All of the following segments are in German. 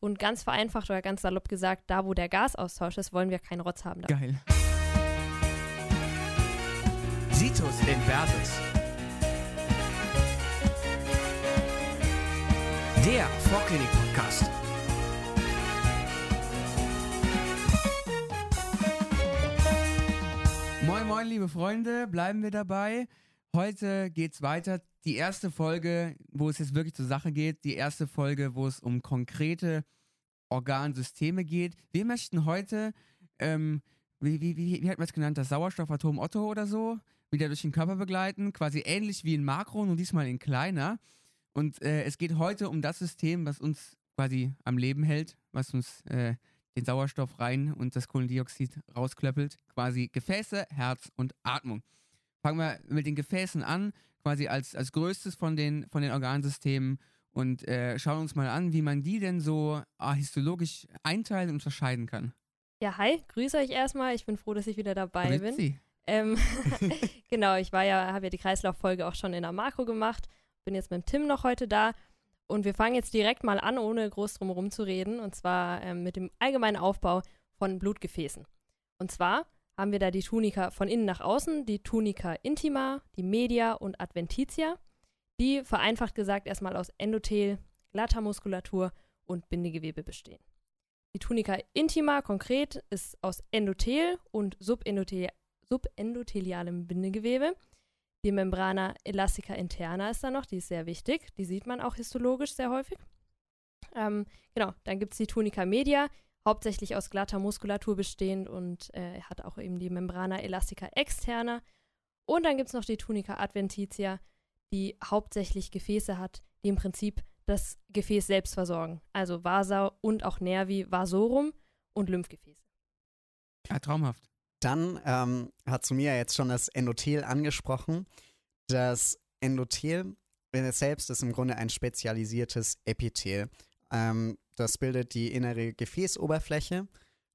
Und ganz vereinfacht oder ganz salopp gesagt, da wo der Gasaustausch ist, wollen wir keinen Rotz haben. Geil. Situs Inversus. Der Vorklinik-Podcast. Moin, moin, liebe Freunde, bleiben wir dabei. Heute geht's weiter. Die erste Folge, wo es jetzt wirklich zur Sache geht, die erste Folge, wo es um konkrete Organsysteme geht. Wir möchten heute, ähm, wie, wie, wie, wie hat man es genannt, das Sauerstoffatom Otto oder so, wieder durch den Körper begleiten, quasi ähnlich wie in Makro, nur diesmal in kleiner. Und äh, es geht heute um das System, was uns quasi am Leben hält, was uns äh, den Sauerstoff rein und das Kohlendioxid rausklöppelt. Quasi Gefäße, Herz und Atmung. Fangen wir mit den Gefäßen an, quasi als, als größtes von den, von den Organsystemen und äh, schauen uns mal an, wie man die denn so ah, histologisch einteilen und unterscheiden kann. Ja, hi, grüße euch erstmal. Ich bin froh, dass ich wieder dabei bin. Grüezi. Ähm, genau, ich war ja, habe ja die Kreislauffolge auch schon in der Makro gemacht. Bin jetzt mit dem Tim noch heute da. Und wir fangen jetzt direkt mal an, ohne groß drum zu reden. Und zwar ähm, mit dem allgemeinen Aufbau von Blutgefäßen. Und zwar haben wir da die Tunica von innen nach außen, die Tunica intima, die Media und Adventitia, die vereinfacht gesagt erstmal aus Endothel, glatter Muskulatur und Bindegewebe bestehen. Die Tunica intima konkret ist aus Endothel und Subendothel subendothelialem Bindegewebe. Die Membrana elastica interna ist da noch, die ist sehr wichtig. Die sieht man auch histologisch sehr häufig. Ähm, genau, dann gibt es die Tunica media, hauptsächlich aus glatter Muskulatur bestehend und äh, hat auch eben die Membrana elastica externa. Und dann gibt es noch die Tunica adventitia, die hauptsächlich Gefäße hat, die im Prinzip das Gefäß selbst versorgen. Also Vasa und auch Nervi vasorum und Lymphgefäße. Ja, traumhaft. Dann ähm, hat Sumia jetzt schon das Endothel angesprochen. Das Endothel wenn es selbst ist im Grunde ein spezialisiertes Epithel. Ähm, das bildet die innere Gefäßoberfläche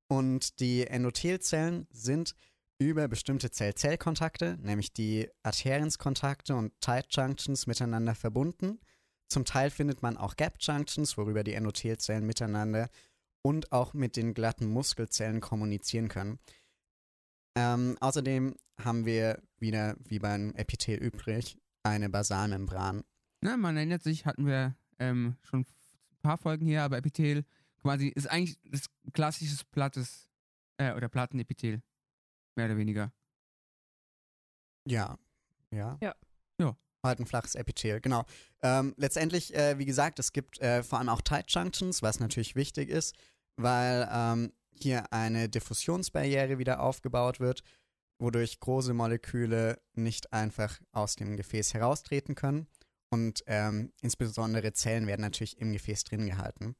und die Endothelzellen sind über bestimmte Zell-Zell-Kontakte, nämlich die Adherenzkontakte und Tight Junctions miteinander verbunden. Zum Teil findet man auch Gap Junctions, worüber die Endothelzellen miteinander und auch mit den glatten Muskelzellen kommunizieren können. Ähm, außerdem haben wir wieder, wie beim Epithel übrig, eine Basalmembran. Na, man erinnert sich, hatten wir ähm, schon paar Folgen hier, aber Epithel quasi ist eigentlich das klassische plattes äh, oder Plattenepithel. Mehr oder weniger. Ja. Ja. Ja. Ja. Halt ein flaches Epithel, genau. Ähm, letztendlich, äh, wie gesagt, es gibt äh, vor allem auch Tight Junctions, was natürlich wichtig ist, weil ähm, hier eine Diffusionsbarriere wieder aufgebaut wird, wodurch große Moleküle nicht einfach aus dem Gefäß heraustreten können. Und ähm, insbesondere Zellen werden natürlich im Gefäß drin gehalten.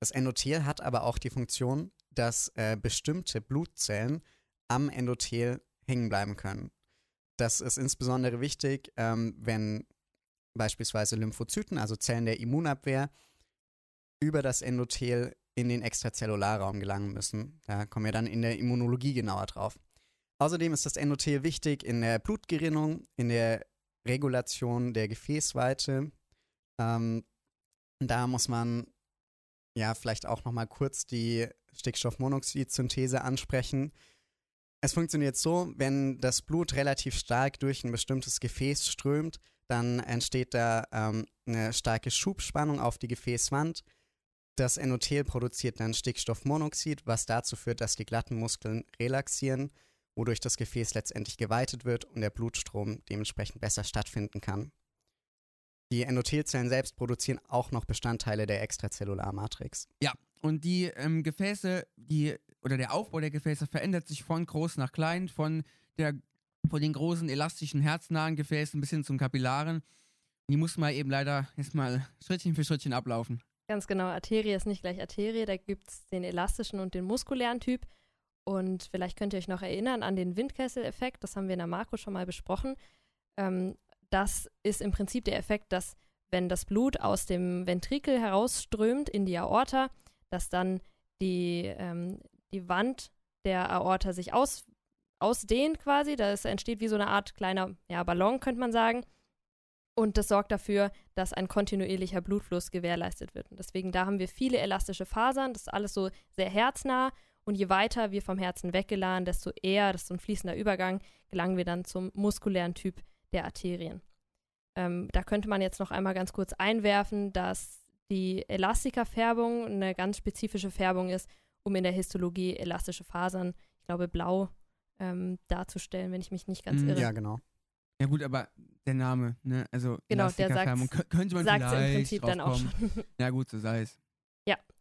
Das Endothel hat aber auch die Funktion, dass äh, bestimmte Blutzellen am Endothel hängen bleiben können. Das ist insbesondere wichtig, ähm, wenn beispielsweise Lymphozyten, also Zellen der Immunabwehr, über das Endothel in den Extrazellularraum gelangen müssen. Da kommen wir dann in der Immunologie genauer drauf. Außerdem ist das Endothel wichtig in der Blutgerinnung, in der Regulation der Gefäßweite. Ähm, da muss man ja vielleicht auch noch mal kurz die Stickstoffmonoxid-Synthese ansprechen. Es funktioniert so, wenn das Blut relativ stark durch ein bestimmtes Gefäß strömt, dann entsteht da ähm, eine starke Schubspannung auf die Gefäßwand. Das Endothel produziert dann Stickstoffmonoxid, was dazu führt, dass die glatten Muskeln relaxieren wodurch das Gefäß letztendlich geweitet wird und der Blutstrom dementsprechend besser stattfinden kann. Die Endothelzellen selbst produzieren auch noch Bestandteile der Extrazellularmatrix. Ja, und die ähm, Gefäße, die oder der Aufbau der Gefäße verändert sich von groß nach klein, von der von den großen elastischen herznahen Gefäßen bis hin zum Kapillaren. Die muss man eben leider erstmal Schrittchen für Schrittchen ablaufen. Ganz genau, Arterie ist nicht gleich Arterie, da gibt es den elastischen und den muskulären Typ. Und vielleicht könnt ihr euch noch erinnern an den Windkessel-Effekt, das haben wir in der Makro schon mal besprochen. Ähm, das ist im Prinzip der Effekt, dass wenn das Blut aus dem Ventrikel herausströmt in die Aorta, dass dann die, ähm, die Wand der Aorta sich aus, ausdehnt quasi. Das entsteht wie so eine Art kleiner ja, Ballon, könnte man sagen. Und das sorgt dafür, dass ein kontinuierlicher Blutfluss gewährleistet wird. Und deswegen, da haben wir viele elastische Fasern. Das ist alles so sehr herznah. Und je weiter wir vom Herzen weggeladen, desto eher, das ist so ein fließender Übergang, gelangen wir dann zum muskulären Typ der Arterien. Ähm, da könnte man jetzt noch einmal ganz kurz einwerfen, dass die Elastika-Färbung eine ganz spezifische Färbung ist, um in der Histologie elastische Fasern, ich glaube blau, ähm, darzustellen, wenn ich mich nicht ganz Mm, irre. Ja, genau. Ja gut, aber der Name, ne? Also Genau, der Elastikerfärbung, sagt's- kö- könnte man Sagt vielleicht im Prinzip dann auch schon. Ja gut, so sei es.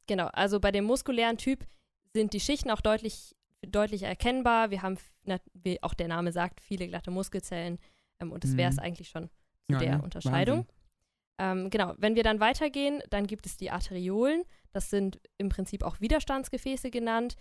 Genau, also bei dem muskulären Typ sind die Schichten auch deutlich, deutlich erkennbar. Wir haben, na, wie auch der Name sagt, viele glatte Muskelzellen ähm, und das wäre es Mhm. eigentlich schon zu Ja, der ne? Unterscheidung. Ähm, genau, wenn wir dann weitergehen, dann gibt es die Arteriolen. Das sind im Prinzip auch Widerstandsgefäße genannt.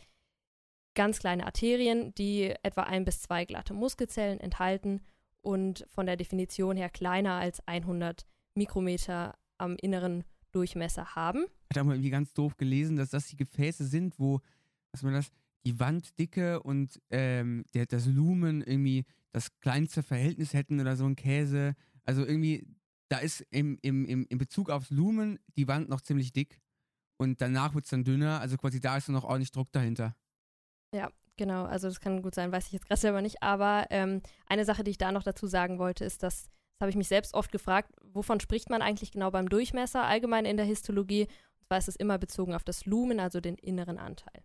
Ganz kleine Arterien, die etwa ein bis zwei glatte Muskelzellen enthalten und von der Definition her kleiner als 100 Mikrometer am inneren Durchmesser haben. Ich habe mal irgendwie ganz doof gelesen, dass das die Gefäße sind, wo, was man das, die Wanddicke und ähm, der, das Lumen irgendwie das kleinste Verhältnis hätten oder so ein Käse. Also irgendwie, da ist im, im, im, in Bezug aufs Lumen die Wand noch ziemlich dick und danach wird es dann dünner. Also quasi da ist noch ordentlich Druck dahinter. Genau, also das kann gut sein, weiß ich jetzt gerade selber nicht. Aber ähm, eine Sache, die ich da noch dazu sagen wollte, ist, dass, das habe ich mich selbst oft gefragt, wovon spricht man eigentlich genau beim Durchmesser, allgemein in der Histologie? Und zwar ist es immer bezogen auf das Lumen, also den inneren Anteil.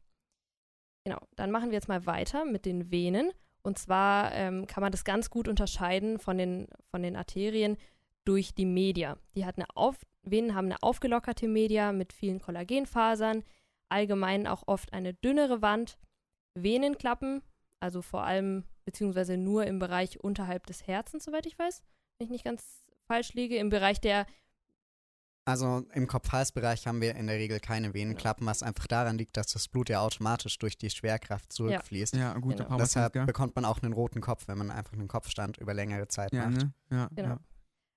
Genau, dann machen wir jetzt mal weiter mit den Venen. Und zwar ähm, kann man das ganz gut unterscheiden von den, von den Arterien durch die Media. Die hat eine auf, Venen haben eine aufgelockerte Media mit vielen Kollagenfasern, allgemein auch oft eine dünnere Wand. Venenklappen, also vor allem beziehungsweise nur im Bereich unterhalb des Herzens, soweit ich weiß, wenn ich nicht ganz falsch liege, im Bereich der, Also im Kopf-Hals-Bereich haben wir in der Regel keine Venenklappen, was einfach daran liegt, dass das Blut ja automatisch durch die Schwerkraft zurückfließt. Ja, gut, Genau. Deshalb gell? bekommt man auch einen roten Kopf, wenn man einfach einen Kopfstand über längere Zeit Ja, macht. ne? Ja, Genau. ja.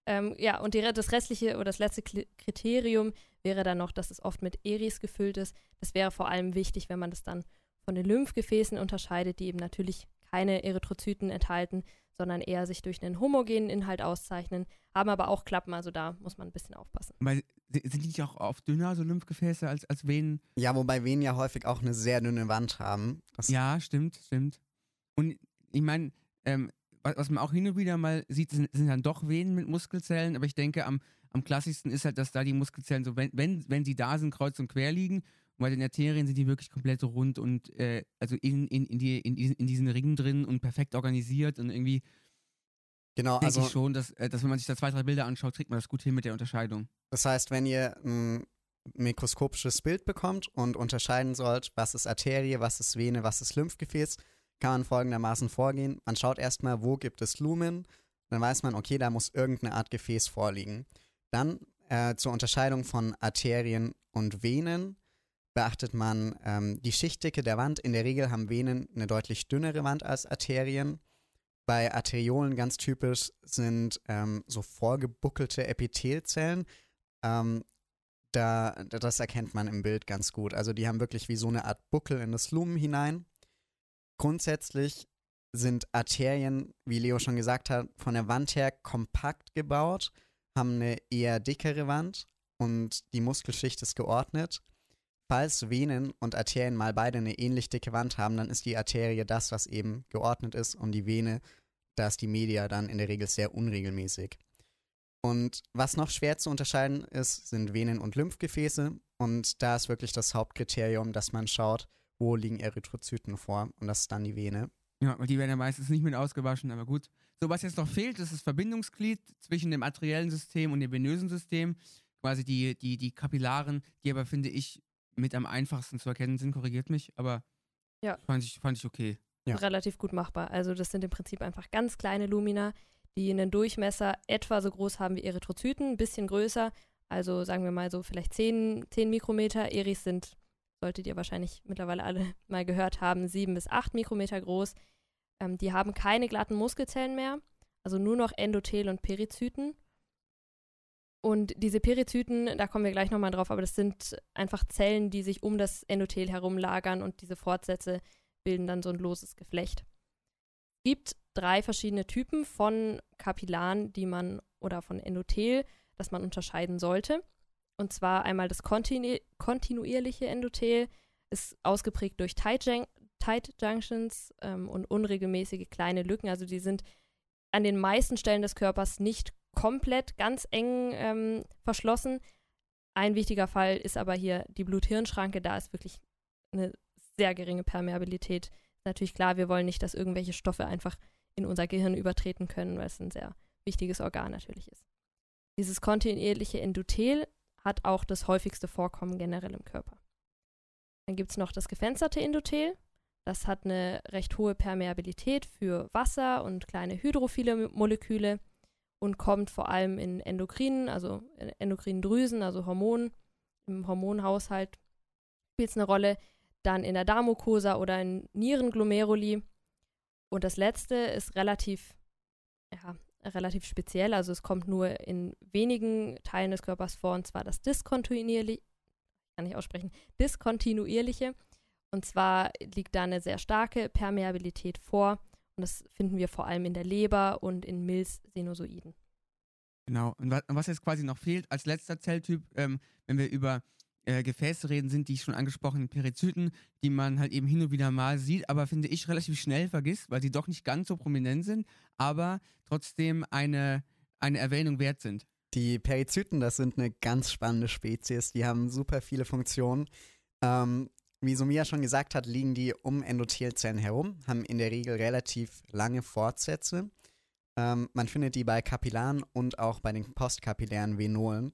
ähm, ja, und die, das restliche oder das letzte Kriterium wäre dann noch, dass es oft mit Eris gefüllt ist. Das wäre vor allem wichtig, wenn man das dann von den Lymphgefäßen unterscheidet, die eben natürlich keine Erythrozyten enthalten, sondern eher sich durch einen homogenen Inhalt auszeichnen, haben aber auch Klappen, also da muss man ein bisschen aufpassen. Weil, si- sind die nicht auch oft dünner, so Lymphgefäße, als, als Venen? Ja, wobei Venen ja häufig auch eine sehr dünne Wand haben. Das Ja, stimmt, stimmt. Und ich meine, ähm, was, was man auch hin und wieder mal sieht, sind, sind dann doch Venen mit Muskelzellen, aber ich denke, am, am klassischsten ist halt, dass da die Muskelzellen so, wenn, wenn, wenn sie da sind, kreuz und quer liegen. Und bei den Arterien sind die wirklich komplett rund und äh, also in, in, in, die, in, diesen, in diesen Ringen drin und perfekt organisiert und irgendwie Genau, denke also ich schon, dass, äh, dass wenn man sich da zwei, drei Bilder anschaut, kriegt man das gut hin mit der Unterscheidung. das heißt, wenn ihr ein mikroskopisches Bild bekommt und unterscheiden sollt, was ist Arterie, was ist Vene, was ist Lymphgefäß, kann man folgendermaßen vorgehen. Man schaut erstmal, wo gibt es Lumen, dann weiß man, okay, da muss irgendeine Art Gefäß vorliegen. Dann äh, zur Unterscheidung von Arterien und Venen beachtet man ähm, die Schichtdicke der Wand. In der Regel haben Venen eine deutlich dünnere Wand als Arterien. Bei Arteriolen ganz typisch sind ähm, so vorgebuckelte Epithelzellen. Ähm, da, da- das erkennt man im Bild ganz gut. Also die haben wirklich wie so eine Art Buckel in das Lumen hinein. Grundsätzlich sind Arterien, wie Leo schon gesagt hat, von der Wand her kompakt gebaut, haben eine eher dickere Wand und die Muskelschicht ist geordnet. Falls Venen und Arterien mal beide eine ähnlich dicke Wand haben, dann ist die Arterie das, was eben geordnet ist und die Vene, da ist die Media dann in der Regel sehr unregelmäßig. Und was noch schwer zu unterscheiden ist, sind Venen und Lymphgefäße. Und da ist wirklich das Hauptkriterium, dass man schaut, wo liegen Erythrozyten vor. Und das ist dann die Vene. Ja, und die werden ja meistens nicht mit ausgewaschen, aber gut. So, was jetzt noch fehlt, ist das Verbindungsglied zwischen dem arteriellen System und dem venösen System. Quasi die, die, die Kapillaren, die aber, finde ich, mit am einfachsten zu erkennen sind, korrigiert mich, aber Ja. fand, ich, fand ich okay. Ja. Relativ gut machbar. Also das sind im Prinzip einfach ganz kleine Lumina, die einen Durchmesser etwa so groß haben wie Erythrozyten, ein bisschen größer. Also sagen wir mal so vielleicht 10, 10 Mikrometer. Eris sind, solltet ihr wahrscheinlich mittlerweile alle mal gehört haben, 7 bis 8 Mikrometer groß. Ähm, die haben keine glatten Muskelzellen mehr, also nur noch Endothel und Perizyten. Und diese Perizyten, da kommen wir gleich nochmal drauf, aber das sind einfach Zellen, die sich um das Endothel herum lagern und diese Fortsätze bilden dann so ein loses Geflecht. gibt drei verschiedene Typen von Kapillaren, die man oder von Endothel, das man unterscheiden sollte. Und zwar einmal das kontinu kontinuierliche Endothel, ist ausgeprägt durch Tight, Jun Tight Junctions ähm, und unregelmäßige kleine Lücken. Also die sind an den meisten Stellen des Körpers nicht komplett ganz eng ähm, verschlossen. Ein wichtiger Fall ist aber hier die Blut-Hirn-Schranke. Da ist wirklich eine sehr geringe Permeabilität. Natürlich klar, wir wollen nicht, dass irgendwelche Stoffe einfach in unser Gehirn übertreten können, weil es ein sehr wichtiges Organ natürlich ist. Dieses kontinuierliche Endothel hat auch das häufigste Vorkommen generell im Körper. Dann gibt es noch das gefensterte Endothel. Das hat eine recht hohe Permeabilität für Wasser und kleine hydrophile Moleküle und kommt vor allem in endokrinen, also endokrinen Drüsen, also Hormonen, im Hormonhaushalt spielt es eine Rolle, dann in der Darmmucosa oder in Nierenglomeruli. Und das letzte ist relativ, ja, relativ speziell, also es kommt nur in wenigen Teilen des Körpers vor, und zwar das diskontinuierliche, kann ich aussprechen, diskontinuierliche. Und zwar liegt da eine sehr starke Permeabilität vor und das finden wir vor allem in der Leber und in Milz-Sinusoiden. Genau. Und was jetzt quasi noch fehlt als letzter Zelltyp, ähm, wenn wir über äh, Gefäße reden, sind die schon angesprochenen Perizyten, die man halt eben hin und wieder mal sieht, aber finde ich relativ schnell vergisst, weil sie doch nicht ganz so prominent sind, aber trotzdem eine, eine Erwähnung wert sind. Die Perizyten, das sind eine ganz spannende Spezies. Die haben super viele Funktionen. Ähm, wie Sumia schon gesagt hat, liegen die um Endothelzellen herum, haben in der Regel relativ lange Fortsätze. Ähm, man findet die bei Kapillaren und auch bei den postkapillären Venolen.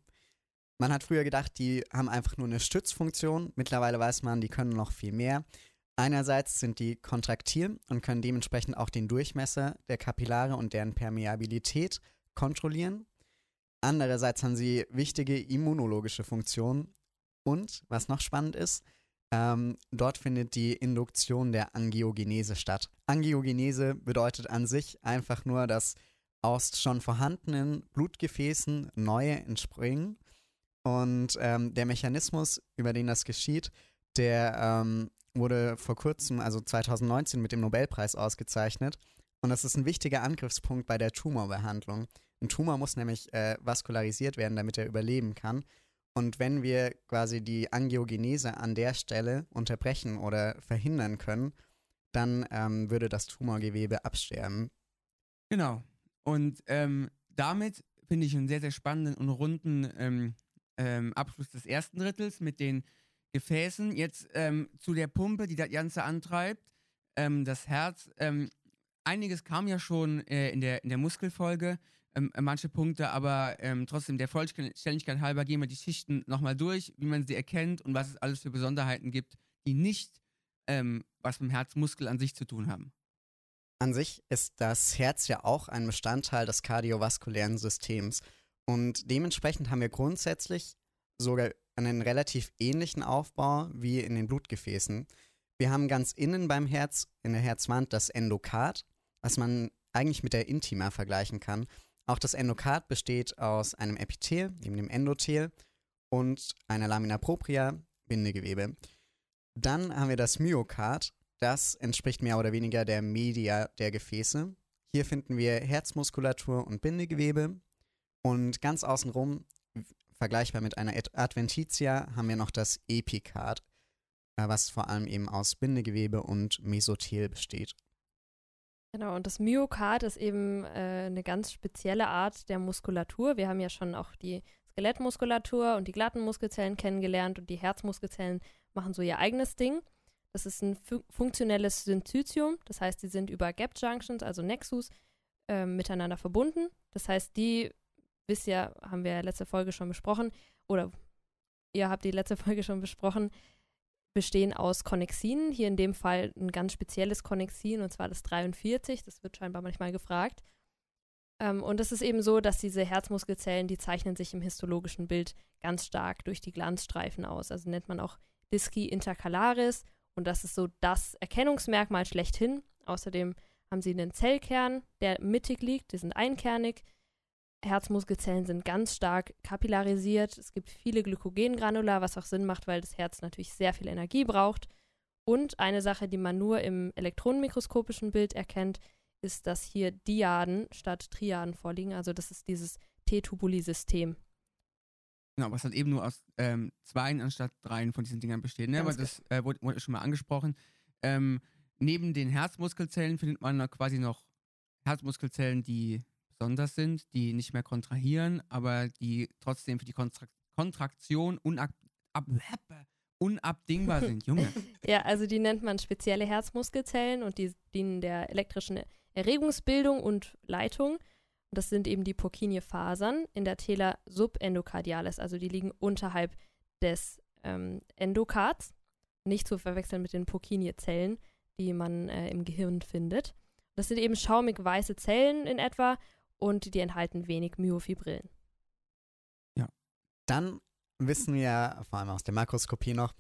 Man hat früher gedacht, die haben einfach nur eine Stützfunktion. Mittlerweile weiß man, die können noch viel mehr. Einerseits sind die kontraktil und können dementsprechend auch den Durchmesser der Kapillare und deren Permeabilität kontrollieren. Andererseits haben sie wichtige immunologische Funktionen. Und, was noch spannend ist, ähm, dort findet die Induktion der Angiogenese statt. Angiogenese bedeutet an sich einfach nur, dass aus schon vorhandenen Blutgefäßen neue entspringen. Und ähm, der Mechanismus, über den das geschieht, der ähm, wurde vor kurzem, also 2019, mit dem Nobelpreis ausgezeichnet. Und das ist ein wichtiger Angriffspunkt bei der Tumorbehandlung. Ein Tumor muss nämlich äh, vaskularisiert werden, damit er überleben kann. Und wenn wir quasi die Angiogenese an der Stelle unterbrechen oder verhindern können, dann ähm, würde das Tumorgewebe absterben. Genau. Und ähm, damit finde ich einen sehr, sehr spannenden und runden ähm, ähm Abschluss des ersten Drittels mit den Gefäßen. Jetzt ähm, zu der Pumpe, die das Ganze antreibt, ähm, das Herz. einiges kam ja schon äh, in, der, in der Muskelfolge ähm, äh, manche Punkte, aber ähm, trotzdem der Vollständigkeit halber gehen wir die Schichten nochmal durch, wie man sie erkennt und was es alles für Besonderheiten gibt, die nicht ähm, was mit dem Herzmuskel an sich zu tun haben. An sich ist das Herz ja auch ein Bestandteil des kardiovaskulären Systems. Und dementsprechend haben wir grundsätzlich sogar einen relativ ähnlichen Aufbau wie in den Blutgefäßen. Wir haben ganz innen beim Herz, in der Herzwand, das Endokard, was man eigentlich mit der Intima vergleichen kann. Auch das Endokard besteht aus einem Epithel, neben dem Endothel, und einer Lamina propria, Bindegewebe. Dann haben wir das Myokard, das entspricht mehr oder weniger der Media der Gefäße. Hier finden wir Herzmuskulatur und Bindegewebe. Und ganz außenrum, vergleichbar mit einer Adventitia, haben wir noch das Epikard, äh, was vor allem eben aus Bindegewebe und Mesothel besteht. Genau, und das Myokard ist eben äh, eine ganz spezielle Art der Muskulatur. Wir haben ja schon auch die Skelettmuskulatur und die glatten Muskelzellen kennengelernt und die Herzmuskelzellen machen so ihr eigenes Ding. Das ist ein fu funktionelles Syncytium, das heißt, die sind über Gap Junctions, also Nexus, äh, miteinander verbunden. Das heißt, die, wisst ihr, haben wir ja letzte Folge schon besprochen, oder ihr habt die letzte Folge schon besprochen, bestehen aus Konnexinen. Hier in dem Fall ein ganz spezielles Konnexin, und zwar das 43. Das wird scheinbar manchmal gefragt. Ähm, und es ist eben so, dass diese Herzmuskelzellen, die zeichnen sich im histologischen Bild ganz stark durch die Glanzstreifen aus. Also nennt man auch Disci intercalaris. Und das ist so das Erkennungsmerkmal schlechthin. Außerdem haben sie einen Zellkern, der mittig liegt. Die sind einkernig. Herzmuskelzellen sind ganz stark kapillarisiert. Es gibt viele Glykogengranula, was auch Sinn macht, weil das Herz natürlich sehr viel Energie braucht. Und eine Sache, die man nur im elektronenmikroskopischen Bild erkennt, ist, dass hier Diaden statt Triaden vorliegen. Also das ist dieses T-Tubuli-System. Genau, was halt eben nur aus ähm, zweien anstatt dreien von diesen Dingern besteht. Ne? Aber das äh, wurde, wurde schon mal angesprochen. Ähm, neben den Herzmuskelzellen findet man noch quasi noch Herzmuskelzellen, die besonders sind, die nicht mehr kontrahieren, aber die trotzdem für die Kontra Kontraktion unab ab unabdingbar sind. Junge. Ja, also die nennt man spezielle Herzmuskelzellen und die dienen der elektrischen Erregungsbildung und Leitung. Das sind eben die Purkinje-Fasern in der Tela subendocardialis, also die liegen unterhalb des ähm, Endokards, nicht zu verwechseln mit den Purkinje-Zellen, die man äh, im Gehirn findet. Das sind eben schaumig weiße Zellen in etwa und die enthalten wenig Myofibrillen. Dann wissen wir, vor allem aus der Makroskopie noch,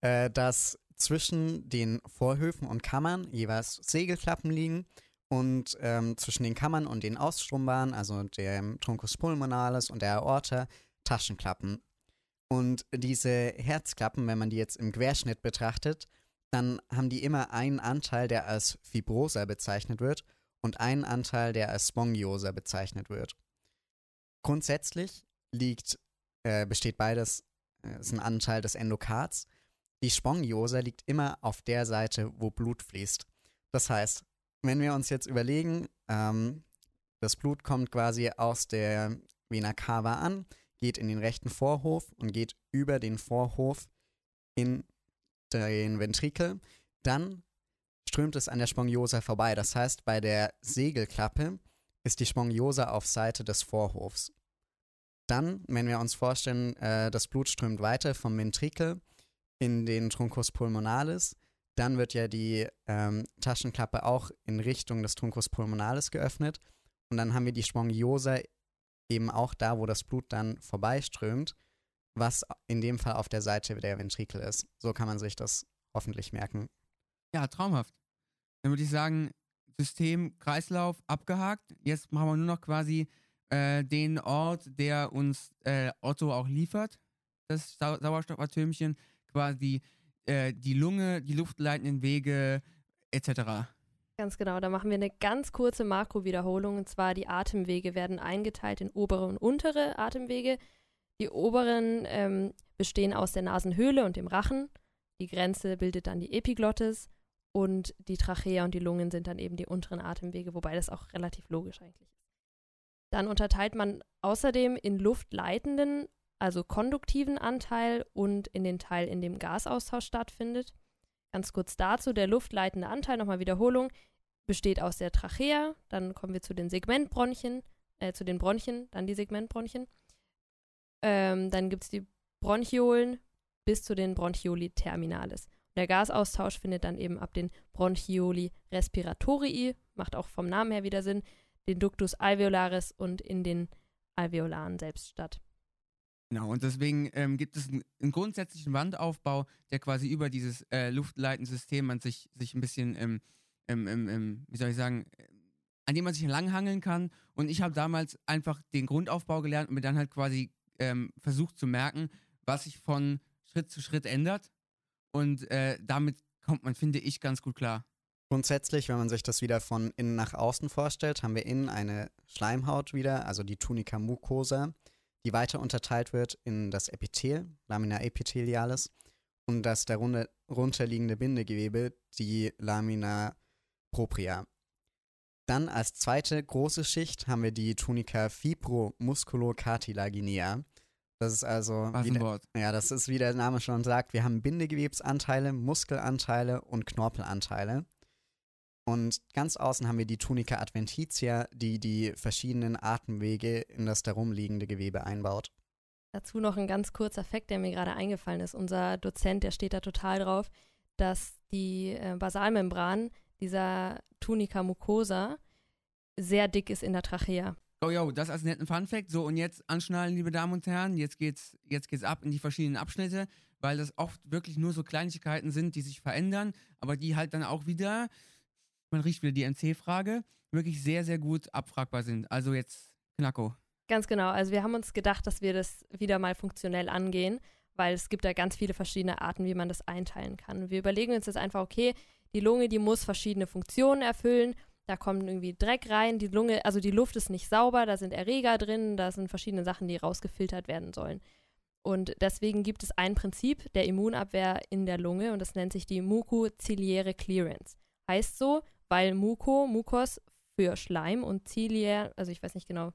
äh, dass zwischen den Vorhöfen und Kammern jeweils Segelklappen liegen und ähm, zwischen den Kammern und den Ausstrumbahnen, also dem Truncus pulmonalis und der Aorta, Taschenklappen. Und diese Herzklappen, wenn man die jetzt im Querschnitt betrachtet, dann haben die immer einen Anteil, der als Fibrosa bezeichnet wird und einen Anteil, der als Spongiosa bezeichnet wird. Grundsätzlich liegt, äh, besteht beides, äh, ist ein Anteil des Endokards. Die Spongiosa liegt immer auf der Seite, wo Blut fließt. Das heißt, wenn wir uns jetzt überlegen, ähm, das Blut kommt quasi aus der Vena cava an, geht in den rechten Vorhof und geht über den Vorhof in den Ventrikel, dann strömt es an der Spongiosa vorbei. Das heißt, bei der Segelklappe ist die Spongiosa auf Seite des Vorhofs. Dann, wenn wir uns vorstellen, äh, das Blut strömt weiter vom Ventrikel in den Truncus pulmonalis, dann wird ja die ähm, Taschenklappe auch in Richtung des Truncus pulmonalis geöffnet und dann haben wir die Spongiosa eben auch da, wo das Blut dann vorbeiströmt, was in dem Fall auf der Seite der Ventrikel ist. So kann man sich das hoffentlich merken. Ja, traumhaft. Dann würde ich sagen, System, Kreislauf abgehakt. Jetzt machen wir nur noch quasi äh, den Ort, der uns äh, Otto auch liefert, das Sau Sauerstoffatümchen, quasi äh, die Lunge, die luftleitenden Wege etc. Ganz genau, da machen wir eine ganz kurze Makrowiederholung und zwar die Atemwege werden eingeteilt in obere und untere Atemwege. Die oberen ähm, bestehen aus der Nasenhöhle und dem Rachen. Die Grenze bildet dann die Epiglottis und die Trachea und die Lungen sind dann eben die unteren Atemwege, wobei das auch relativ logisch eigentlich ist. Dann unterteilt man außerdem in luftleitenden, also konduktiven Anteil und in den Teil, in dem Gasaustausch stattfindet. Ganz kurz dazu, der luftleitende Anteil, nochmal Wiederholung, besteht aus der Trachea, dann kommen wir zu den Segmentbronchien, äh, zu den Bronchien, dann die Segmentbronchien. Ähm, dann gibt es die Bronchiolen bis zu den Bronchioli terminalis. Der Gasaustausch findet dann eben ab den Bronchioli respiratorii, macht auch vom Namen her wieder Sinn, den Ductus alveolaris und in den Alveolaren selbst statt. Genau, und deswegen ähm, gibt es einen, einen, grundsätzlichen Wandaufbau, der quasi über dieses äh, Luftleitensystem man sich, sich ein bisschen, ähm, ähm, wie soll ich sagen, an dem man sich entlanghangeln kann. Und ich habe damals einfach den Grundaufbau gelernt und mir dann halt quasi ähm, versucht zu merken, was sich von Schritt zu Schritt ändert. Und äh, damit kommt man, finde ich, ganz gut klar. Grundsätzlich, wenn man sich das wieder von innen nach außen vorstellt, haben wir innen eine Schleimhaut wieder, also die Tunica mucosa, die weiter unterteilt wird in das Epithel, Lamina epithelialis, und das darunter liegende Bindegewebe, die Lamina propria. Dann als zweite große Schicht haben wir die Tunica fibromusculocartilaginea. Das ist also. Was ein Wort. Ja, das ist, wie der Name schon sagt, wir haben Bindegewebsanteile, Muskelanteile und Knorpelanteile. Und ganz außen haben wir die Tunica adventitia, die die verschiedenen Atemwege in das darum liegende Gewebe einbaut. Dazu noch ein ganz kurzer Fakt, der mir gerade eingefallen ist. Unser Dozent, der steht da total drauf, dass die äh, Basalmembran dieser Tunica mucosa sehr dick ist in der Trachea. Oh jo, das als netten Funfact. So, und jetzt anschnallen, liebe Damen und Herren. Jetzt geht's, jetzt geht's ab in die verschiedenen Abschnitte, weil das oft wirklich nur so Kleinigkeiten sind, die sich verändern, aber die halt dann auch wieder, man riecht wieder die NC-Frage, wirklich sehr, sehr gut abfragbar sind. Also jetzt Knacko. Ganz genau. Also wir haben uns gedacht, dass wir das wieder mal funktionell angehen, weil es gibt da ganz viele verschiedene Arten, wie man das einteilen kann. Wir überlegen uns jetzt einfach, okay, die Lunge, die muss verschiedene Funktionen erfüllen da kommt irgendwie Dreck rein, die Lunge, also die Luft ist nicht sauber, da sind Erreger drin, da sind verschiedene Sachen, die rausgefiltert werden sollen. Und deswegen gibt es ein Prinzip der Immunabwehr in der Lunge und das nennt sich die mukoziliäre Clearance. Heißt so, weil Muko, Mukos für Schleim und Ziliär, also ich weiß nicht genau,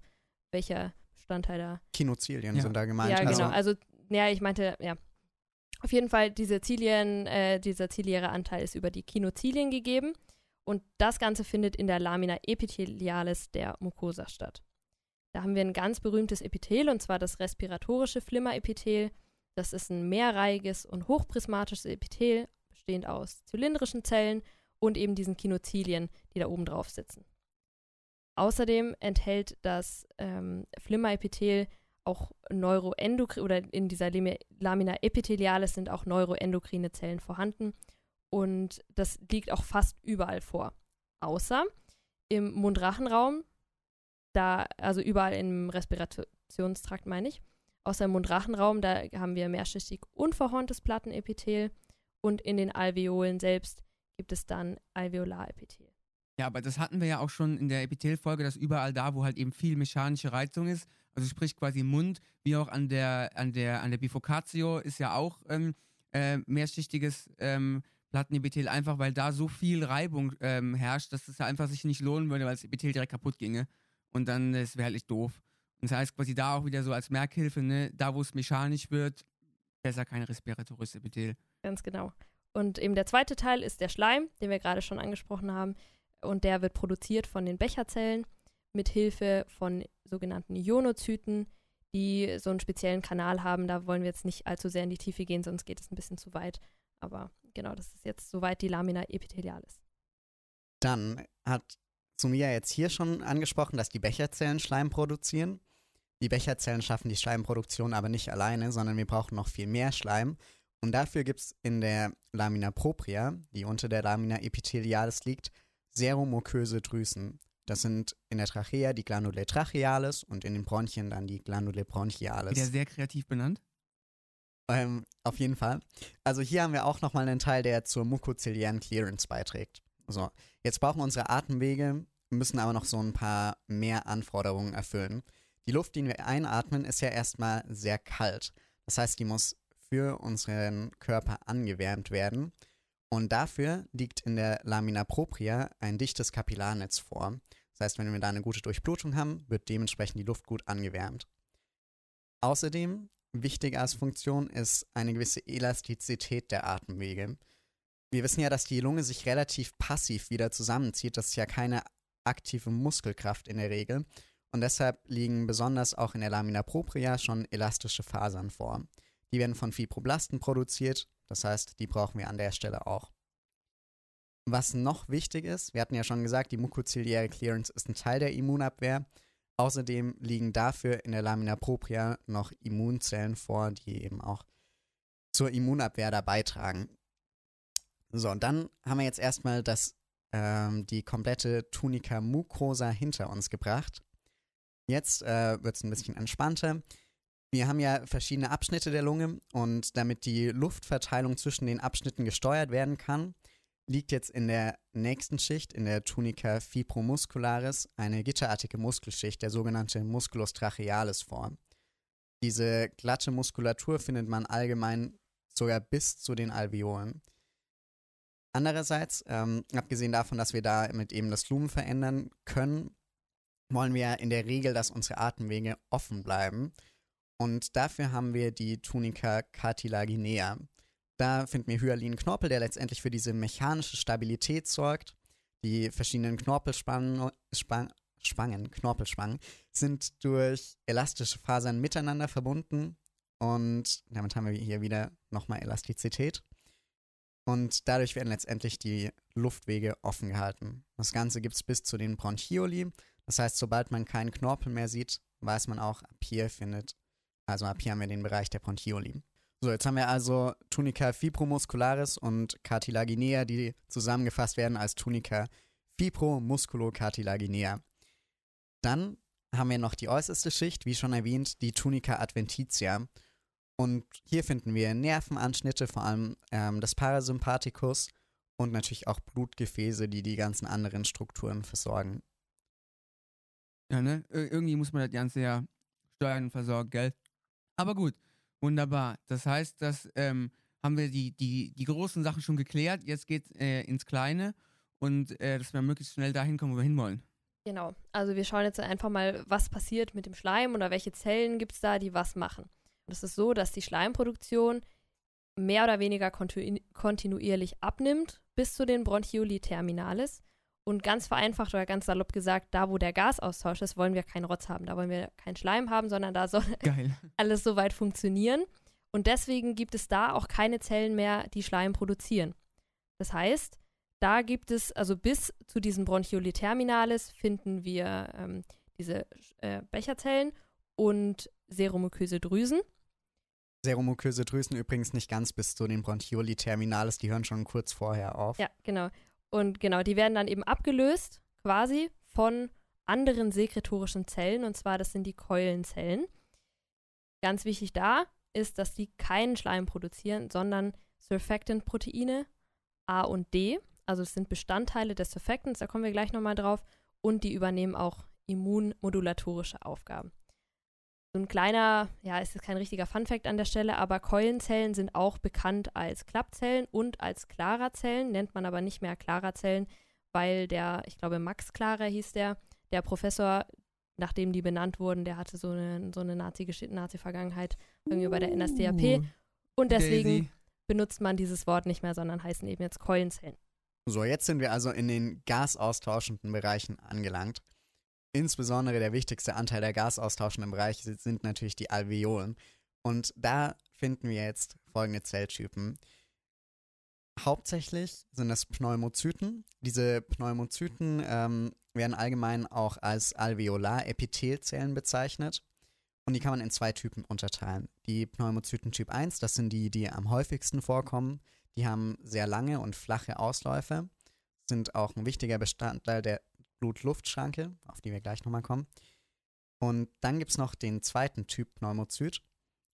welcher Bestandteil da. Kinozilien Ja. sind da gemeint. Ja, genau. Also, Also, ja, ich meinte, ja. Auf jeden Fall, diese Zilien, äh, dieser ziliäre Anteil ist über die Kinozilien gegeben. Und das Ganze findet in der Lamina epithelialis der Mucosa statt. Da haben wir ein ganz berühmtes Epithel, und zwar das respiratorische Flimmerepithel. Das ist ein mehrreihiges und hochprismatisches Epithel, bestehend aus zylindrischen Zellen und eben diesen Kinozilien, die da oben drauf sitzen. Außerdem enthält das ähm, Flimmerepithel auch Neuroendokrine oder in dieser Lami- Lamina epithelialis sind auch neuroendokrine Zellen vorhanden und das liegt auch fast überall vor. Außer im Mundrachenraum, da, also überall im Respirationstrakt meine ich, außer im Mundrachenraum, da haben wir mehrschichtig unverhorntes Plattenepithel und in den Alveolen selbst gibt es dann Alveolarepithel. Ja, aber das hatten wir ja auch schon in der Epithelfolge, dass überall da, wo halt eben viel mechanische Reizung ist, also sprich quasi im Mund, wie auch an der, an der, an der Bifocatio ist ja auch ähm, äh, mehrschichtiges ähm, Plattenepithel, einfach weil da so viel Reibung ähm, herrscht, dass es ja einfach sich nicht lohnen würde, weil das Epithel direkt kaputt ginge. Und dann, das wäre halt echt doof. Und das heißt quasi da auch wieder so als Merkhilfe, ne, da wo es mechanisch wird, besser kein respiratorisches Epithel. Ganz genau. Und eben der zweite Teil ist der Schleim, den wir gerade schon angesprochen haben. Und der wird produziert von den Becherzellen mit Hilfe von sogenannten Ionozyten, die so einen speziellen Kanal haben. Da wollen wir jetzt nicht allzu sehr in die Tiefe gehen, sonst geht es ein bisschen zu weit. Aber genau, das ist jetzt soweit die Lamina epithelialis. dann hat Sumia jetzt hier schon angesprochen, dass die Becherzellen Schleim produzieren. Die Becherzellen schaffen die Schleimproduktion aber nicht alleine, sondern wir brauchen noch viel mehr Schleim. Und dafür gibt es in der Lamina propria, die unter der Lamina epithelialis liegt, seromuköse Drüsen. Das sind in der Trachea die Glandulae trachealis und in den Bronchien dann die Glandulae bronchialis. Wieder sehr kreativ benannt. Ähm, auf jeden Fall. Also hier haben wir auch nochmal einen Teil, der zur mukoziliären Clearance beiträgt. So, jetzt brauchen unsere Atemwege, müssen aber noch so ein paar mehr Anforderungen erfüllen. Die Luft, die wir einatmen, ist ja erstmal sehr kalt. Das heißt, die muss für unseren Körper angewärmt werden. Und dafür liegt in der Lamina propria ein dichtes Kapillarnetz vor. Das heißt, wenn wir da eine gute Durchblutung haben, wird dementsprechend die Luft gut angewärmt. Außerdem wichtig als Funktion ist eine gewisse Elastizität der Atemwege. Wir wissen ja, dass die Lunge sich relativ passiv wieder zusammenzieht. Das ist ja keine aktive Muskelkraft in der Regel. Und deshalb liegen besonders auch in der Lamina propria schon elastische Fasern vor. Die werden von Fibroblasten produziert, das heißt, die brauchen wir an der Stelle auch. Was noch wichtig ist, wir hatten ja schon gesagt, die mukoziliäre Clearance ist ein Teil der Immunabwehr. Außerdem liegen dafür in der Lamina propria noch Immunzellen vor, die eben auch zur Immunabwehr da beitragen. So, und dann haben wir jetzt erstmal das, ähm, die komplette Tunica mucosa hinter uns gebracht. Jetzt äh, wird es ein bisschen entspannter. Wir haben ja verschiedene Abschnitte der Lunge und damit die Luftverteilung zwischen den Abschnitten gesteuert werden kann, liegt jetzt in der nächsten Schicht, in der Tunica fibromuscularis, eine gitterartige Muskelschicht, der sogenannte Musculus trachealis vor. Diese glatte Muskulatur findet man allgemein sogar bis zu den Alveolen. Andererseits, ähm, abgesehen davon, dass wir da mit eben das Lumen verändern können, wollen wir in der Regel, dass unsere Atemwege offen bleiben. Und dafür haben wir die Tunica cartilaginea. Da finden wir Hyalin-Knorpel, der letztendlich für diese mechanische Stabilität sorgt. Die verschiedenen Knorpelspangen, Span Spangen, Knorpelspangen sind durch elastische Fasern miteinander verbunden. Und damit haben wir hier wieder nochmal Elastizität. Und dadurch werden letztendlich die Luftwege offen gehalten. Das Ganze gibt es bis zu den Bronchioli. Das heißt, sobald man keinen Knorpel mehr sieht, weiß man auch, ab hier findet, also ab hier haben wir den Bereich der Bronchioli. So, jetzt haben wir also Tunica fibromuscularis und Cartilaginea, die zusammengefasst werden als Tunica fibromusculocartilaginea. Dann haben wir noch die äußerste Schicht, wie schon erwähnt, die Tunica adventitia. Und hier finden wir Nervenanschnitte, vor allem ähm, des Parasympathikus und natürlich auch Blutgefäße, die die ganzen anderen Strukturen versorgen. Ja, ne? Ir irgendwie muss man das Ganze ja steuern und versorgen, gell? Aber gut, wunderbar. Das heißt, dass ähm, haben wir die, die, die großen Sachen schon geklärt. Jetzt geht äh, ins Kleine und äh, dass wir möglichst schnell dahin kommen, wo wir hinwollen. Genau. Also wir schauen jetzt einfach mal, was passiert mit dem Schleim oder welche Zellen gibt es da, die was machen. Und es ist so, dass die Schleimproduktion mehr oder weniger kontinu kontinuierlich abnimmt bis zu den Bronchioli terminalis. Und ganz vereinfacht oder ganz salopp gesagt, da wo der Gasaustausch ist, wollen wir keinen Rotz haben. Da wollen wir keinen Schleim haben, sondern da soll Geil. alles soweit funktionieren. Und deswegen gibt es da auch keine Zellen mehr, die Schleim produzieren. Das heißt, da gibt es, also bis zu diesen Bronchioli terminalis finden wir ähm, diese äh, Becherzellen und seromuköse Drüsen. Seromuköse Drüsen übrigens nicht ganz bis zu den Bronchioli terminalis, die hören schon kurz vorher auf. Ja, genau. Und genau, die werden dann eben abgelöst quasi von anderen sekretorischen Zellen, und zwar das sind die Keulenzellen. Ganz wichtig da ist, dass die keinen Schleim produzieren, sondern Surfactant-Proteine A und D. Also es sind Bestandteile des Surfactants, da kommen wir gleich nochmal drauf. Und die übernehmen auch immunmodulatorische Aufgaben. So ein kleiner, ja, ist jetzt kein richtiger Funfact an der Stelle, aber Keulenzellen sind auch bekannt als Klappzellen und als Clara-Zellen, nennt man aber nicht mehr Clara-Zellen, weil der, ich glaube, Max Clara hieß der, der Professor, nachdem die benannt wurden, der hatte so eine, so eine Nazi-Vergangenheit irgendwie bei der NSDAP. Uh, Und deswegen Daisy. benutzt man dieses Wort nicht mehr, sondern heißen eben jetzt Keulenzellen. So, jetzt sind wir also in den gasaustauschenden Bereichen angelangt. Insbesondere der wichtigste Anteil der gasaustauschenden Bereiche sind natürlich die Alveolen. Und da finden wir jetzt folgende Zelltypen. Hauptsächlich sind das Pneumozyten. Diese Pneumozyten ähm, werden allgemein auch als Alveolar-Epithelzellen bezeichnet. Und die kann man in zwei Typen unterteilen. Die Pneumozyten Typ 1, das sind die, die am häufigsten vorkommen. Die haben sehr lange und flache Ausläufe, sind auch ein wichtiger Bestandteil der Blut-Luft-Schranke, auf die wir gleich nochmal kommen. Und dann gibt es noch den zweiten Typ Pneumozyt.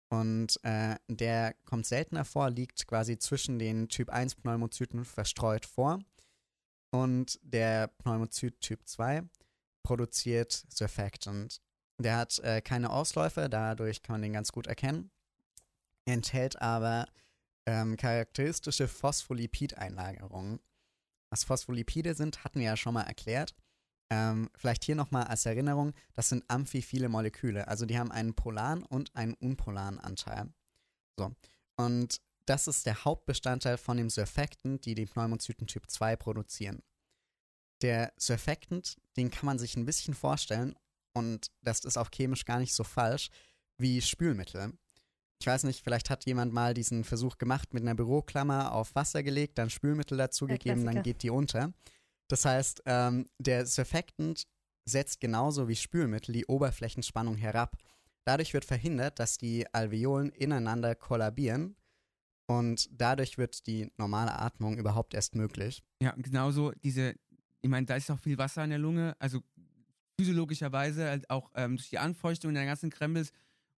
Und äh, der kommt seltener vor, liegt quasi zwischen den Typ 1 Pneumozyten verstreut vor. Und der Pneumozyt Typ 2 produziert Surfactant. Der hat äh, keine Ausläufe, dadurch kann man den ganz gut erkennen. Enthält aber ähm, charakteristische Phospholipideinlagerungen. Was Phospholipide sind, hatten wir ja schon mal erklärt. Ähm, vielleicht hier nochmal als Erinnerung, das sind amphiphile Moleküle. Also die haben einen polaren und einen unpolaren Anteil. So. Und das ist der Hauptbestandteil von dem Surfactant, die die Pneumozyten Typ 2 produzieren. Der Surfactant, den kann man sich ein bisschen vorstellen, und das ist auch chemisch gar nicht so falsch, wie Spülmittel. Ich weiß nicht, vielleicht hat jemand mal diesen Versuch gemacht, mit einer Büroklammer auf Wasser gelegt, dann Spülmittel dazugegeben, dann geht die unter. Das heißt, ähm, der Surfactant setzt genauso wie Spülmittel die Oberflächenspannung herab. Dadurch wird verhindert, dass die Alveolen ineinander kollabieren und dadurch wird die normale Atmung überhaupt erst möglich. Ja, genauso diese, ich meine, da ist auch viel Wasser in der Lunge, also physiologischerweise halt auch ähm, durch die Anfeuchtung der ganzen Krempels.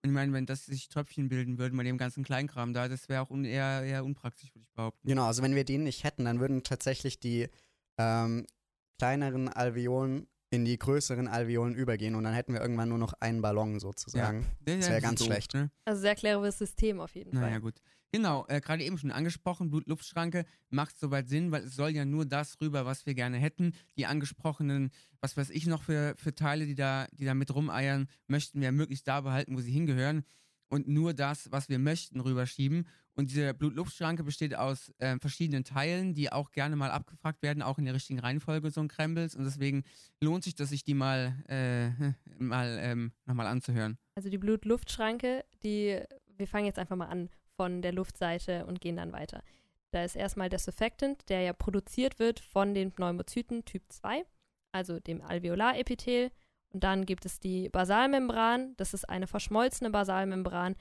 Und ich meine, wenn das sich Tröpfchen bilden würden bei dem ganzen Kleinkram da, das wäre auch un eher, eher unpraktisch, würde ich behaupten. Genau, also wenn wir den nicht hätten, dann würden tatsächlich die ähm, kleineren Alveolen in die größeren Alveolen übergehen und dann hätten wir irgendwann nur noch einen Ballon sozusagen. Das wär ganz schlecht. Ne? Also sehr cleveres System auf jeden Naja, Fall. gut. Genau, äh, gerade eben schon angesprochen, Blut-Luft-Schranke macht soweit Sinn, weil es soll ja nur das rüber, was wir gerne hätten. Die angesprochenen, was weiß ich noch für, für Teile, die da, die da mit rumeiern, möchten wir möglichst da behalten, wo sie hingehören. Und nur das, was wir möchten, rüberschieben. Und diese Blut-Luft-Schranke besteht aus äh, verschiedenen Teilen, die auch gerne mal abgefragt werden, auch in der richtigen Reihenfolge, so ein Krembles. Und deswegen lohnt sich das, sich die mal, äh, mal ähm, nochmal anzuhören. Also die Blut-Luft-Schranke, die, wir fangen jetzt einfach mal an von der Luftseite und gehen dann weiter. Da ist erstmal der Surfactant, der ja produziert wird von den Pneumozyten Typ 2, also dem Alveolarepithel. Und dann gibt es die Basalmembran, das ist eine verschmolzene Basalmembran,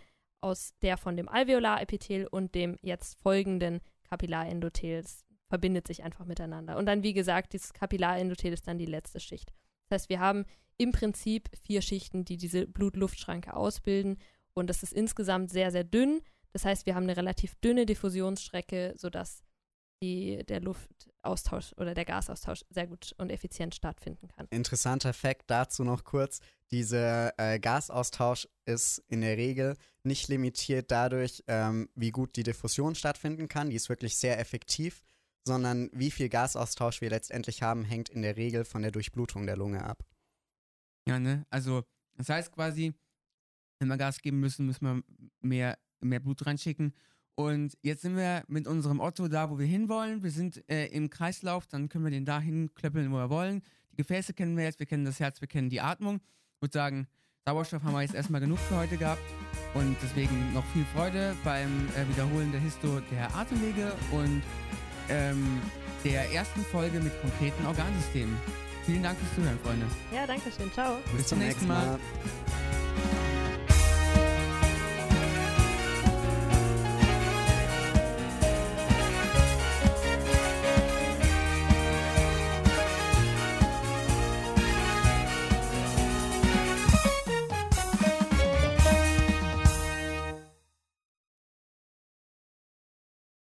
aus der von dem Alveolarepithel und dem jetzt folgenden Kapillarendothel. Verbindet sich einfach miteinander. Und dann, wie gesagt, dieses Kapillarendothel ist dann die letzte Schicht. Das heißt, wir haben im Prinzip vier Schichten, die diese Blut-Luft-Schranke ausbilden. Und das ist insgesamt sehr, sehr dünn. Das heißt, wir haben eine relativ dünne Diffusionsstrecke, sodass die, der Luftaustausch oder der Gasaustausch sehr gut und effizient stattfinden kann. Interessanter Fakt dazu noch kurz. Dieser äh, Gasaustausch ist in der Regel nicht limitiert dadurch, ähm, wie gut die Diffusion stattfinden kann. Die ist wirklich sehr effektiv, sondern wie viel Gasaustausch wir letztendlich haben, hängt in der Regel von der Durchblutung der Lunge ab. Ja, ne? Also, das heißt quasi, wenn wir Gas geben müssen, müssen wir mehr, mehr Blut reinschicken. Und jetzt sind wir mit unserem Otto da, wo wir hinwollen. Wir sind äh, im Kreislauf, dann können wir den dahin klöppeln, wo wir wollen. Die Gefäße kennen wir jetzt, wir kennen das Herz, wir kennen die Atmung. Ich würde sagen, Sauerstoff haben wir jetzt erstmal genug für heute gehabt. Und deswegen noch viel Freude beim äh, Wiederholen der Histo der Atemwege und ähm, der ersten Folge mit konkreten Organsystemen. Vielen Dank fürs Zuhören, Freunde. Ja, danke schön. Ciao. Bis zum nächsten Mal. Mal.